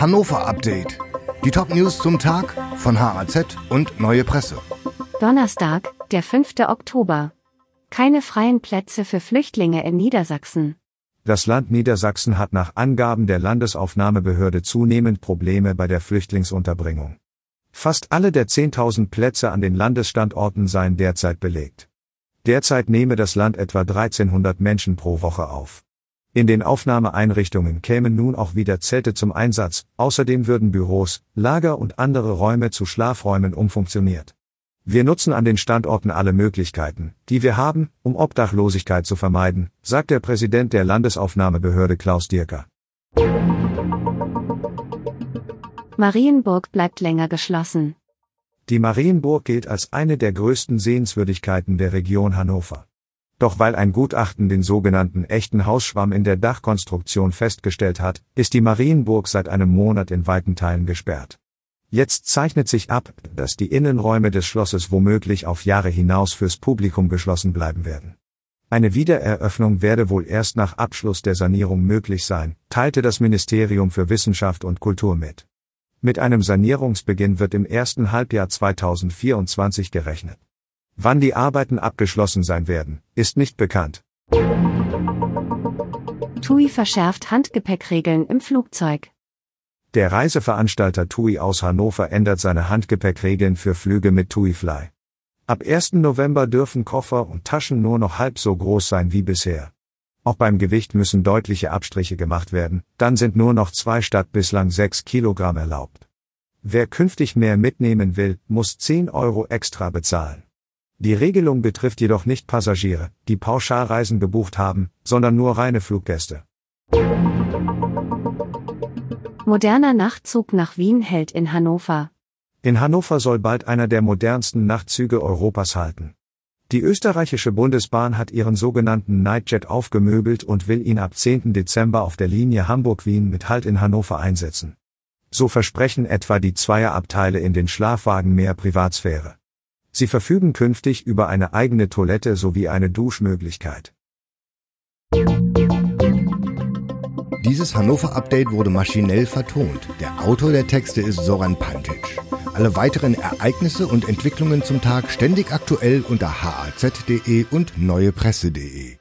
Hannover Update. Die Top-News zum Tag von HAZ und Neue Presse. Donnerstag, der 5. Oktober. Keine freien Plätze für Flüchtlinge in Niedersachsen. Das Land Niedersachsen hat nach Angaben der Landesaufnahmebehörde zunehmend Probleme bei der Flüchtlingsunterbringung. Fast alle der 10.000 Plätze an den Landesstandorten seien derzeit belegt. Derzeit nehme das Land etwa 1300 Menschen pro Woche auf. In den Aufnahmeeinrichtungen kämen nun auch wieder Zelte zum Einsatz, außerdem würden Büros, Lager und andere Räume zu Schlafräumen umfunktioniert. Wir nutzen an den Standorten alle Möglichkeiten, die wir haben, um Obdachlosigkeit zu vermeiden, sagt der Präsident der Landesaufnahmebehörde Klaus Dierker. Marienburg bleibt länger geschlossen. Die Marienburg gilt als eine der größten Sehenswürdigkeiten der Region Hannover. Doch weil ein Gutachten den sogenannten echten Hausschwamm in der Dachkonstruktion festgestellt hat, ist die Marienburg seit einem Monat in weiten Teilen gesperrt. Jetzt zeichnet sich ab, dass die Innenräume des Schlosses womöglich auf Jahre hinaus fürs Publikum geschlossen bleiben werden. Eine Wiedereröffnung werde wohl erst nach Abschluss der Sanierung möglich sein, teilte das Ministerium für Wissenschaft und Kultur mit. Mit einem Sanierungsbeginn wird im ersten Halbjahr 2024 gerechnet. Wann die Arbeiten abgeschlossen sein werden, ist nicht bekannt. TUI verschärft Handgepäckregeln im Flugzeug. Der Reiseveranstalter TUI aus Hannover ändert seine Handgepäckregeln für Flüge mit TUI Fly. Ab 1. November dürfen Koffer und Taschen nur noch halb so groß sein wie bisher. Auch beim Gewicht müssen deutliche Abstriche gemacht werden, dann sind nur noch zwei statt bislang sechs Kilogramm erlaubt. Wer künftig mehr mitnehmen will, muss 10 Euro extra bezahlen. Die Regelung betrifft jedoch nicht Passagiere, die Pauschalreisen gebucht haben, sondern nur reine Fluggäste. Moderner Nachtzug nach Wien hält in Hannover. In Hannover soll bald einer der modernsten Nachtzüge Europas halten. Die österreichische Bundesbahn hat ihren sogenannten Nightjet aufgemöbelt und will ihn ab 10. Dezember auf der Linie Hamburg-Wien mit Halt in Hannover einsetzen. So versprechen etwa die Zweierabteile in den Schlafwagen mehr Privatsphäre. Sie verfügen künftig über eine eigene Toilette sowie eine Duschmöglichkeit. Dieses Hannover-Update wurde maschinell vertont. Der Autor der Texte ist Soran Pantic. Alle weiteren Ereignisse und Entwicklungen zum Tag ständig aktuell unter haz.de und neuepresse.de.